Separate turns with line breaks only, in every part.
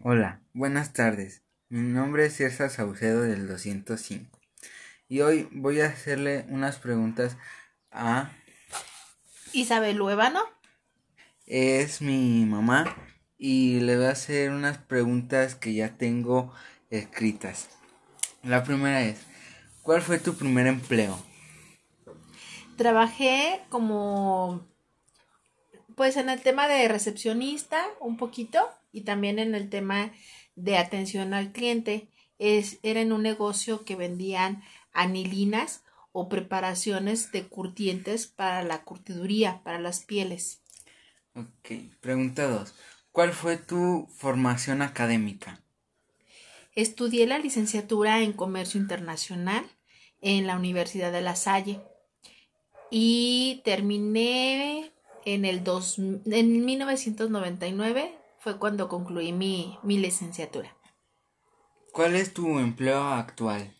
Hola, buenas tardes. Mi nombre es César Saucedo del 205 y hoy voy a hacerle unas preguntas a
Isabel Luevano.
Es mi mamá y le voy a hacer unas preguntas que ya tengo escritas. La primera es, ¿cuál fue tu primer empleo?
Trabajé como pues en el tema de recepcionista un poquito y también en el tema de atención al cliente. Es, era en un negocio que vendían anilinas o preparaciones de curtientes para la curtiduría, para las pieles.
Ok, pregunta 2. ¿Cuál fue tu formación académica?
Estudié la licenciatura en Comercio Internacional en la Universidad de La Salle y terminé en el dos, en 1999 fue cuando concluí mi, mi licenciatura.
¿Cuál es tu empleo actual?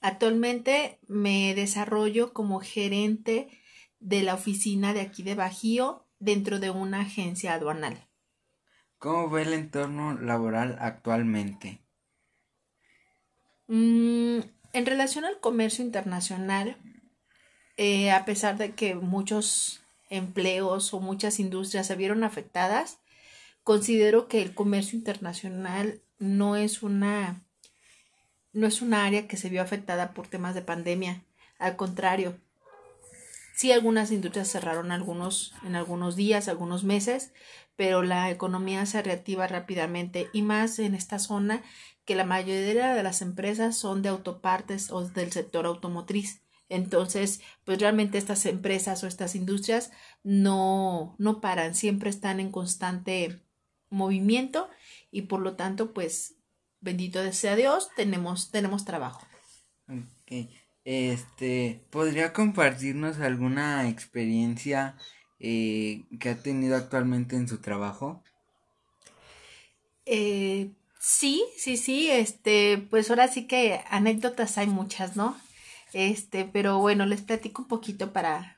Actualmente me desarrollo como gerente de la oficina de aquí de Bajío dentro de una agencia aduanal.
¿Cómo ve el entorno laboral actualmente?
Mm, en relación al comercio internacional, eh, a pesar de que muchos empleos o muchas industrias se vieron afectadas, considero que el comercio internacional no es una no es una área que se vio afectada por temas de pandemia. Al contrario, sí algunas industrias cerraron algunos en algunos días, algunos meses, pero la economía se reactiva rápidamente y más en esta zona que la mayoría de las empresas son de autopartes o del sector automotriz. Entonces, pues realmente estas empresas o estas industrias no, no paran, siempre están en constante movimiento y por lo tanto, pues, bendito sea Dios, tenemos, tenemos trabajo.
Ok. Este, ¿podría compartirnos alguna experiencia eh, que ha tenido actualmente en su trabajo?
Eh, sí, sí, sí, este, pues ahora sí que anécdotas hay muchas, ¿no? Este, pero bueno, les platico un poquito para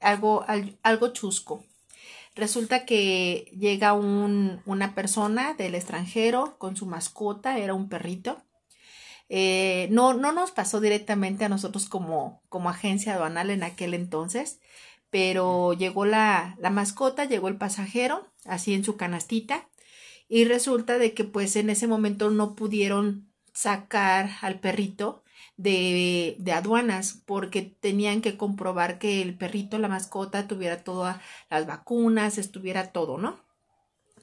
algo, algo chusco. Resulta que llega un, una persona del extranjero con su mascota, era un perrito. Eh, no, no nos pasó directamente a nosotros como, como agencia aduanal en aquel entonces, pero llegó la, la mascota, llegó el pasajero, así en su canastita, y resulta de que pues en ese momento no pudieron sacar al perrito de, de, aduanas porque tenían que comprobar que el perrito, la mascota, tuviera todas las vacunas, estuviera todo, ¿no?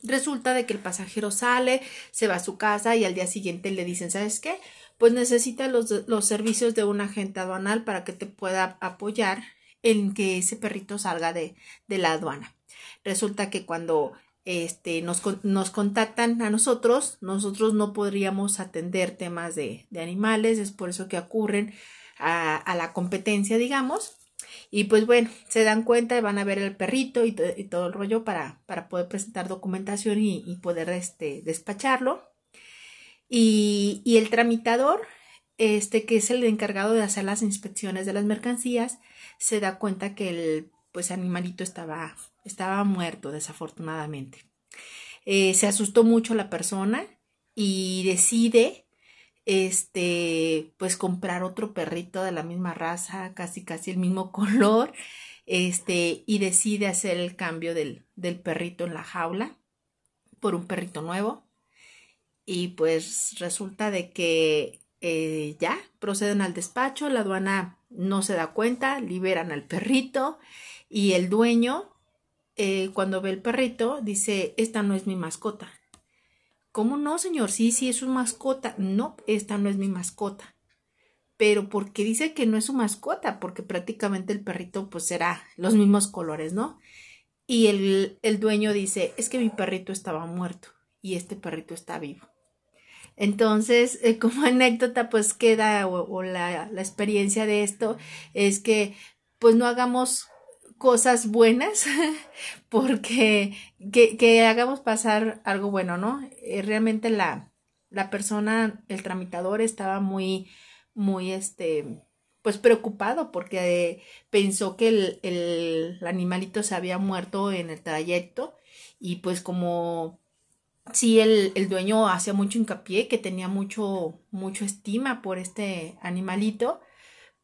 Resulta de que el pasajero sale, se va a su casa y al día siguiente le dicen, ¿sabes qué? Pues necesita los, los servicios de un agente aduanal para que te pueda apoyar en que ese perrito salga de, de la aduana. Resulta que cuando este, nos, nos, contactan a nosotros, nosotros no podríamos atender temas de, de animales, es por eso que ocurren a, a, la competencia, digamos. Y pues bueno, se dan cuenta y van a ver el perrito y, todo el rollo para, para poder presentar documentación y, y poder este, despacharlo. Y, y, el tramitador, este, que es el encargado de hacer las inspecciones de las mercancías, se da cuenta que el pues animalito estaba estaba muerto desafortunadamente. Eh, se asustó mucho la persona y decide este pues comprar otro perrito de la misma raza, casi casi el mismo color, este y decide hacer el cambio del, del perrito en la jaula por un perrito nuevo y pues resulta de que eh, ya proceden al despacho, la aduana no se da cuenta, liberan al perrito y el dueño eh, cuando ve el perrito, dice, esta no es mi mascota. ¿Cómo no, señor? Sí, sí, es su mascota. No, esta no es mi mascota. Pero ¿por qué dice que no es su mascota? Porque prácticamente el perrito pues será los mismos colores, ¿no? Y el, el dueño dice, es que mi perrito estaba muerto y este perrito está vivo. Entonces, eh, como anécdota, pues queda, o, o la, la, experiencia de esto es que, pues no hagamos cosas buenas porque que, que, hagamos pasar algo bueno, ¿no? Eh, realmente la, la persona, el tramitador estaba muy, muy, este, pues preocupado porque pensó que el, el, animalito se había muerto en el trayecto y pues como sí el, el dueño hacía mucho hincapié, que tenía mucho, mucho estima por este animalito,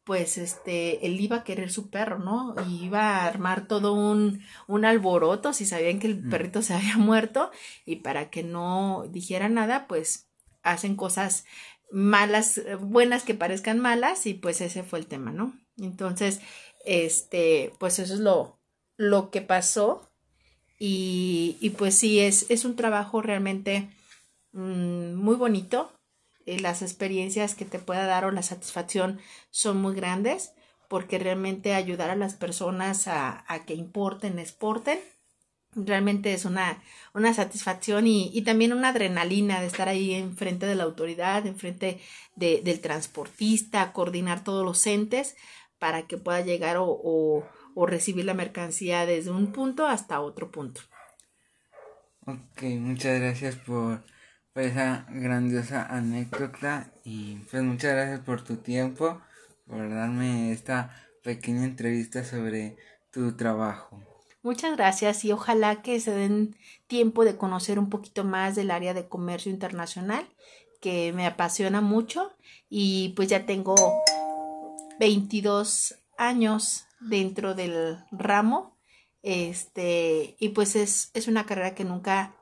pues este, él iba a querer su perro, ¿no? Y iba a armar todo un, un alboroto si sabían que el
Mm.
perrito se había muerto y para que no dijera nada, pues hacen cosas malas, eh, buenas que parezcan malas y pues ese fue el tema, ¿no? Entonces, este, pues eso es lo, lo que pasó y, y pues sí, es, es un trabajo realmente mm, muy bonito. Eh, las experiencias que te pueda dar o la satisfacción son muy grandes porque realmente ayudar a las personas a, que importen, exporten, realmente es una, una satisfacción y, y también una adrenalina de estar ahí enfrente de la autoridad, enfrente de, del transportista, coordinar todos los entes para que pueda llegar o, o, o recibir la mercancía desde un punto hasta otro punto.
Ok, muchas gracias por, por esa grandiosa anécdota y pues muchas gracias por tu tiempo, por darme esta pequeña entrevista sobre tu trabajo.
Muchas gracias y ojalá que se den tiempo de conocer un poquito más del área de comercio internacional que me apasiona mucho y pues ya tengo 22 años dentro del ramo este y pues es, es una carrera que nunca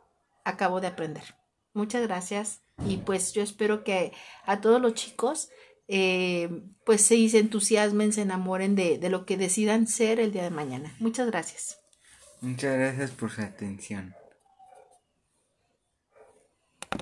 acabo de aprender. Muchas gracias y pues yo espero que a todos los chicos eh, pues se, entusiasmen, se enamoren de, de lo que decidan ser el día de mañana. Muchas gracias.
Muchas gracias por su atención.